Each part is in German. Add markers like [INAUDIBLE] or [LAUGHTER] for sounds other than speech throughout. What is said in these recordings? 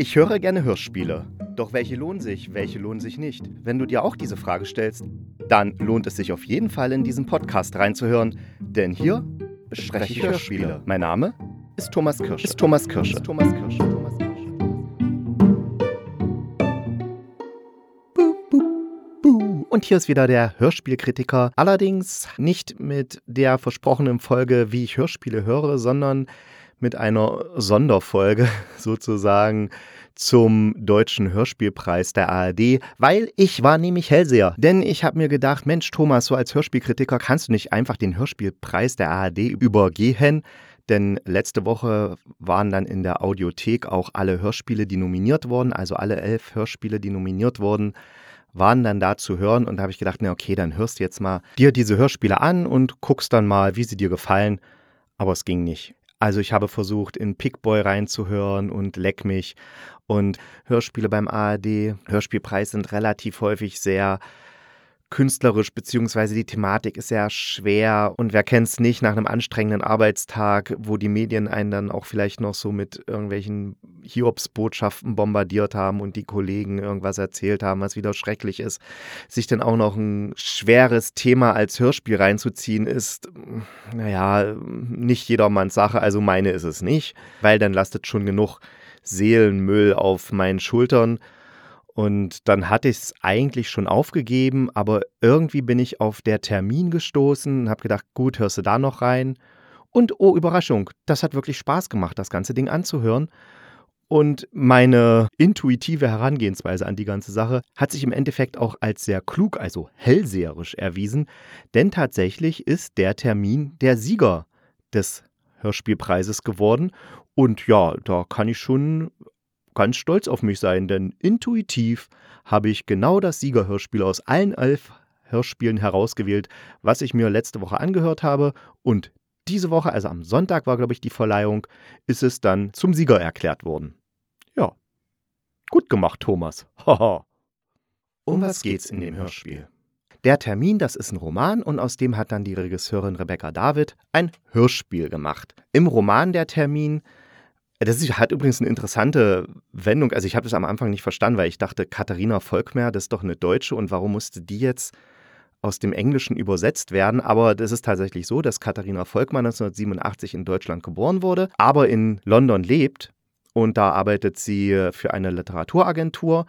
Ich höre gerne Hörspiele. Doch welche lohnen sich, welche lohnen sich nicht? Wenn du dir auch diese Frage stellst, dann lohnt es sich auf jeden Fall in diesen Podcast reinzuhören, denn hier bespreche ich Hörspiele. Mein Name ist Thomas Kirsch. Ist Thomas Kirsch. Ist Thomas Kirsch. Und hier ist wieder der Hörspielkritiker. Allerdings nicht mit der versprochenen Folge, wie ich Hörspiele höre, sondern mit einer Sonderfolge [LAUGHS] sozusagen zum deutschen Hörspielpreis der ARD, weil ich war nämlich Hellseher. Denn ich habe mir gedacht, Mensch, Thomas, so als Hörspielkritiker kannst du nicht einfach den Hörspielpreis der ARD übergehen. Denn letzte Woche waren dann in der Audiothek auch alle Hörspiele, die nominiert wurden, also alle elf Hörspiele, die nominiert wurden, waren dann da zu hören. Und da habe ich gedacht, na okay, dann hörst du jetzt mal dir diese Hörspiele an und guckst dann mal, wie sie dir gefallen. Aber es ging nicht. Also ich habe versucht, in Pickboy reinzuhören und Leck mich. Und Hörspiele beim ARD, Hörspielpreis sind relativ häufig sehr künstlerisch, beziehungsweise die Thematik ist sehr schwer. Und wer kennt es nicht nach einem anstrengenden Arbeitstag, wo die Medien einen dann auch vielleicht noch so mit irgendwelchen Hiobsbotschaften bombardiert haben und die Kollegen irgendwas erzählt haben, was wieder schrecklich ist. Sich dann auch noch ein schweres Thema als Hörspiel reinzuziehen, ist, naja, nicht jedermanns Sache. Also meine ist es nicht, weil dann lastet schon genug Seelenmüll auf meinen Schultern. Und dann hatte ich es eigentlich schon aufgegeben, aber irgendwie bin ich auf der Termin gestoßen und habe gedacht, gut, hörst du da noch rein? Und oh, Überraschung, das hat wirklich Spaß gemacht, das ganze Ding anzuhören. Und meine intuitive Herangehensweise an die ganze Sache hat sich im Endeffekt auch als sehr klug, also hellseherisch erwiesen, denn tatsächlich ist der Termin der Sieger des Hörspielpreises geworden. Und ja, da kann ich schon ganz stolz auf mich sein, denn intuitiv habe ich genau das Siegerhörspiel aus allen elf Hörspielen herausgewählt, was ich mir letzte Woche angehört habe. Und diese Woche, also am Sonntag war, glaube ich, die Verleihung, ist es dann zum Sieger erklärt worden. Ja. Gut gemacht, Thomas. [LAUGHS] Haha. um was geht's in dem Hörspiel? Der Termin, das ist ein Roman und aus dem hat dann die Regisseurin Rebecca David ein Hörspiel gemacht. Im Roman Der Termin das ist, hat übrigens eine interessante Wendung. Also ich habe das am Anfang nicht verstanden, weil ich dachte, Katharina Volkmer, das ist doch eine Deutsche und warum musste die jetzt aus dem Englischen übersetzt werden? Aber das ist tatsächlich so, dass Katharina Volkmer 1987 in Deutschland geboren wurde, aber in London lebt und da arbeitet sie für eine Literaturagentur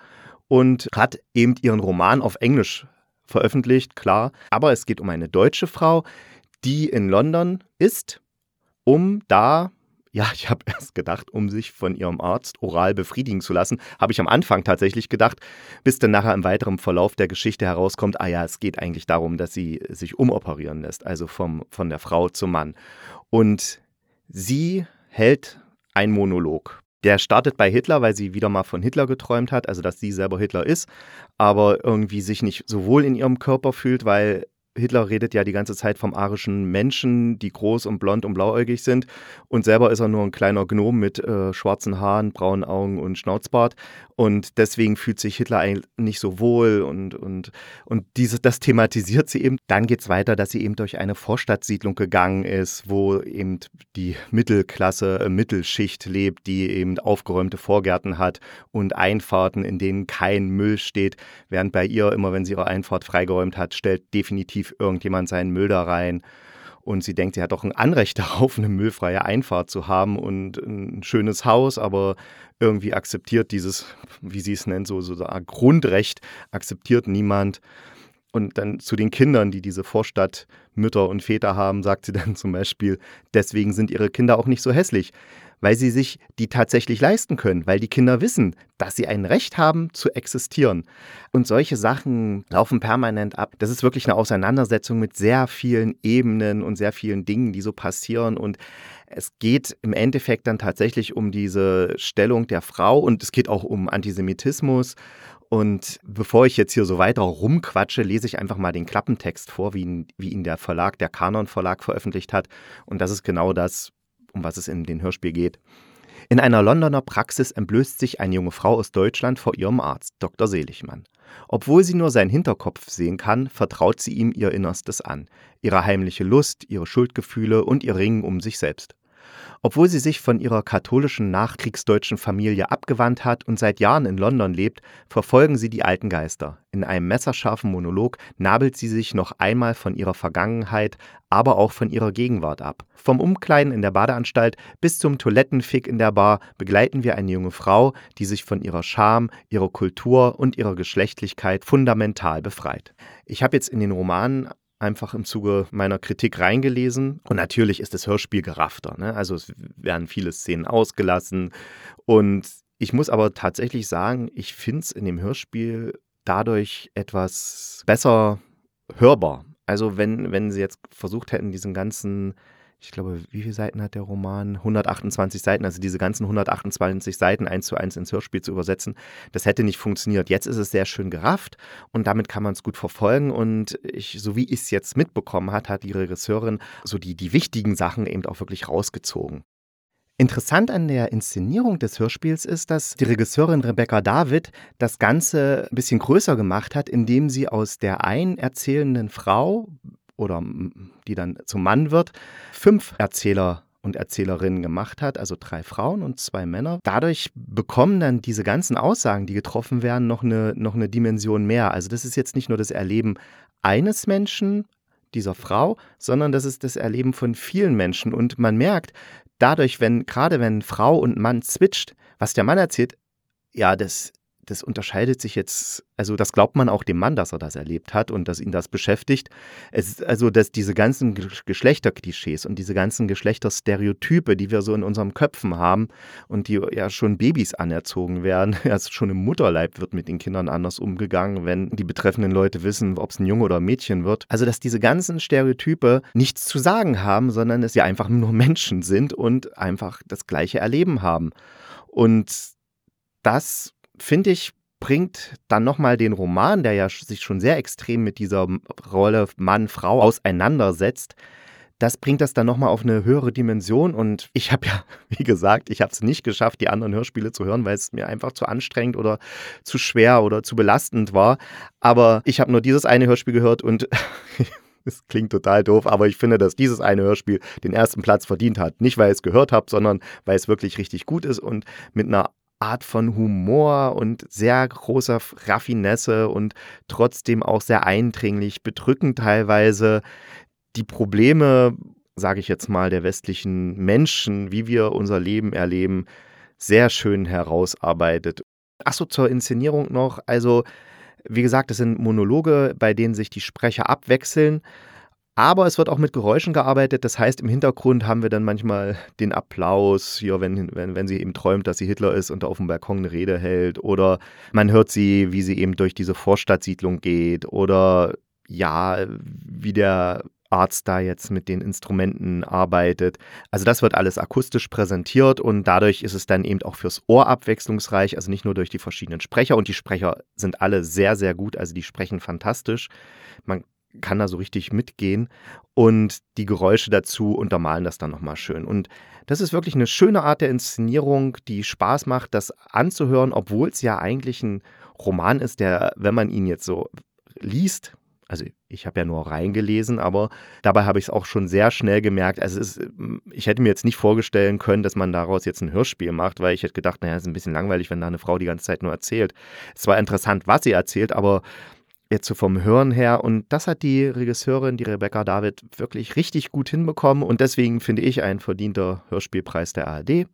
und hat eben ihren Roman auf Englisch veröffentlicht, klar. Aber es geht um eine deutsche Frau, die in London ist, um da ja, ich habe [LAUGHS] erst gedacht, um sich von ihrem Arzt oral befriedigen zu lassen, habe ich am Anfang tatsächlich gedacht, bis dann nachher im weiteren Verlauf der Geschichte herauskommt, ah ja, es geht eigentlich darum, dass sie sich umoperieren lässt, also vom, von der Frau zum Mann. Und sie hält einen Monolog. Der startet bei Hitler, weil sie wieder mal von Hitler geträumt hat, also dass sie selber Hitler ist, aber irgendwie sich nicht so wohl in ihrem Körper fühlt, weil Hitler redet ja die ganze Zeit vom arischen Menschen, die groß und blond und blauäugig sind. Und selber ist er nur ein kleiner Gnom mit äh, schwarzen Haaren, braunen Augen und Schnauzbart. Und deswegen fühlt sich Hitler eigentlich nicht so wohl und, und, und diese, das thematisiert sie eben. Dann geht es weiter, dass sie eben durch eine Vorstadtsiedlung gegangen ist, wo eben die Mittelklasse, äh, Mittelschicht lebt, die eben aufgeräumte Vorgärten hat und Einfahrten, in denen kein Müll steht. Während bei ihr immer, wenn sie ihre Einfahrt freigeräumt hat, stellt definitiv irgendjemand seinen Müll da rein. Und sie denkt, sie hat doch ein Anrecht [LAUGHS] darauf, eine müllfreie Einfahrt zu haben und ein schönes Haus, aber irgendwie akzeptiert dieses, wie sie es nennt, so, so ein Grundrecht, akzeptiert niemand. Und dann zu den Kindern, die diese Vorstadtmütter und Väter haben, sagt sie dann [LAUGHS] zum Beispiel, deswegen sind ihre Kinder auch nicht so hässlich weil sie sich die tatsächlich leisten können, weil die Kinder wissen, dass sie ein Recht haben zu existieren. Und solche Sachen laufen permanent ab. Das ist wirklich eine Auseinandersetzung mit sehr vielen Ebenen und sehr vielen Dingen, die so passieren. Und es geht im Endeffekt dann tatsächlich um diese Stellung der Frau und es geht auch um Antisemitismus. Und bevor ich jetzt hier so weiter rumquatsche, lese ich einfach mal den Klappentext vor, wie ihn, wie ihn der Verlag, der Kanon Verlag veröffentlicht hat. Und das ist genau das, um was es in dem Hörspiel geht. In einer Londoner Praxis entblößt sich eine junge Frau aus Deutschland vor ihrem Arzt, Dr. Seligmann. Obwohl sie nur seinen Hinterkopf sehen kann, vertraut sie ihm ihr Innerstes an, ihre heimliche Lust, ihre Schuldgefühle und ihr Ringen um sich selbst. Obwohl sie sich von ihrer katholischen nachkriegsdeutschen Familie abgewandt hat und seit Jahren in London lebt, verfolgen sie die alten Geister. In einem messerscharfen Monolog nabelt sie sich noch einmal von ihrer Vergangenheit, aber auch von ihrer Gegenwart ab. Vom Umkleiden in der Badeanstalt bis zum Toilettenfick in der Bar begleiten wir eine junge Frau, die sich von ihrer Scham, ihrer Kultur und ihrer Geschlechtlichkeit fundamental befreit. Ich habe jetzt in den Roman einfach im Zuge meiner Kritik reingelesen. Und natürlich ist das Hörspiel geraffter. Ne? Also es werden viele Szenen ausgelassen. Und ich muss aber tatsächlich sagen, ich finde es in dem Hörspiel dadurch etwas besser hörbar. Also wenn, wenn sie jetzt versucht hätten, diesen ganzen ich glaube, wie viele Seiten hat der Roman? 128 Seiten, also diese ganzen 128 Seiten eins zu eins ins Hörspiel zu übersetzen, das hätte nicht funktioniert. Jetzt ist es sehr schön gerafft und damit kann man es gut verfolgen. Und ich, so wie ich es jetzt mitbekommen hat, hat die Regisseurin so die, die wichtigen Sachen eben auch wirklich rausgezogen. Interessant an der Inszenierung des Hörspiels ist, dass die Regisseurin Rebecca David das Ganze ein bisschen größer gemacht hat, indem sie aus der einen erzählenden Frau oder die dann zum Mann wird, fünf Erzähler und Erzählerinnen gemacht hat, also drei Frauen und zwei Männer. Dadurch bekommen dann diese ganzen Aussagen, die getroffen werden, noch eine, noch eine Dimension mehr. Also das ist jetzt nicht nur das Erleben eines Menschen, dieser Frau, sondern das ist das Erleben von vielen Menschen. Und man merkt dadurch, wenn, gerade wenn Frau und Mann switcht, was der Mann erzählt, ja, das das unterscheidet sich jetzt, also das glaubt man auch dem Mann, dass er das erlebt hat und dass ihn das beschäftigt. Es ist also, dass diese ganzen Geschlechterklischees und diese ganzen Geschlechterstereotype, die wir so in unseren Köpfen haben und die ja schon Babys anerzogen werden, erst [LAUGHS] schon im Mutterleib wird mit den Kindern anders umgegangen, wenn die betreffenden Leute wissen, ob es ein Junge oder ein Mädchen wird. Also, dass diese ganzen Stereotype nichts zu sagen haben, sondern es ja einfach nur [LAUGHS] Menschen sind und einfach das gleiche Erleben haben. Und das finde ich, bringt dann nochmal den Roman, der ja sich schon sehr extrem mit dieser Rolle Mann-Frau auseinandersetzt, das bringt das dann nochmal auf eine höhere Dimension. Und ich habe ja, [LAUGHS] wie gesagt, ich habe es nicht geschafft, die anderen Hörspiele zu hören, weil es mir einfach zu anstrengend oder zu schwer oder zu belastend war. Aber ich habe nur dieses eine Hörspiel gehört und [LAUGHS] es klingt total doof, aber ich finde, dass dieses eine Hörspiel den ersten Platz verdient hat. Nicht, weil ich es gehört habe, sondern weil es wirklich richtig gut ist und mit einer Art von Humor und sehr großer Raffinesse und trotzdem auch sehr eindringlich, bedrückend teilweise. Die Probleme, sage ich jetzt mal, der westlichen Menschen, wie wir unser Leben erleben, sehr schön herausarbeitet. Achso, zur Inszenierung noch. Also, wie gesagt, es sind Monologe, bei denen sich die Sprecher abwechseln. Aber es wird auch mit Geräuschen gearbeitet. Das heißt, im Hintergrund haben wir dann manchmal den Applaus, hier, wenn, wenn, wenn sie eben träumt, dass sie Hitler ist und auf dem Balkon eine Rede hält. Oder man hört sie, wie sie eben durch diese Vorstadtsiedlung geht. Oder ja, wie der Arzt da jetzt mit den Instrumenten arbeitet. Also das wird alles akustisch präsentiert und dadurch ist es dann eben auch fürs Ohr abwechslungsreich, also nicht nur durch die verschiedenen Sprecher und die Sprecher sind alle sehr, sehr gut, also die sprechen fantastisch. Man kann da so richtig mitgehen und die Geräusche dazu untermalen das dann nochmal schön. Und das ist wirklich eine schöne Art der Inszenierung, die Spaß macht, das anzuhören, obwohl es ja eigentlich ein Roman ist, der, wenn man ihn jetzt so liest, also ich habe ja nur reingelesen, aber dabei habe ich es auch schon sehr schnell gemerkt. Also ist, ich hätte mir jetzt nicht vorstellen können, dass man daraus jetzt ein Hörspiel macht, weil ich hätte gedacht, naja, es ist ein bisschen langweilig, wenn da eine Frau die ganze Zeit nur erzählt. Es war interessant, was sie erzählt, aber jetzt so vom Hören her. Und das hat die Regisseurin, die Rebecca David, wirklich richtig gut hinbekommen. Und deswegen finde ich ein verdienter Hörspielpreis der ARD.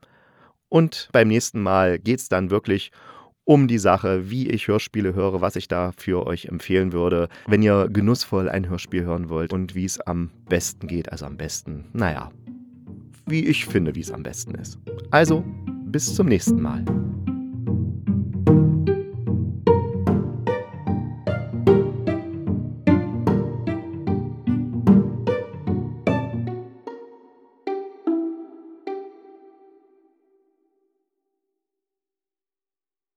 Und beim nächsten Mal geht es dann wirklich um die Sache, wie ich Hörspiele höre, was ich da für euch empfehlen würde, wenn ihr genussvoll ein Hörspiel hören wollt und wie es am besten geht. Also am besten, naja, wie ich finde, wie es am besten ist. Also, bis zum nächsten Mal.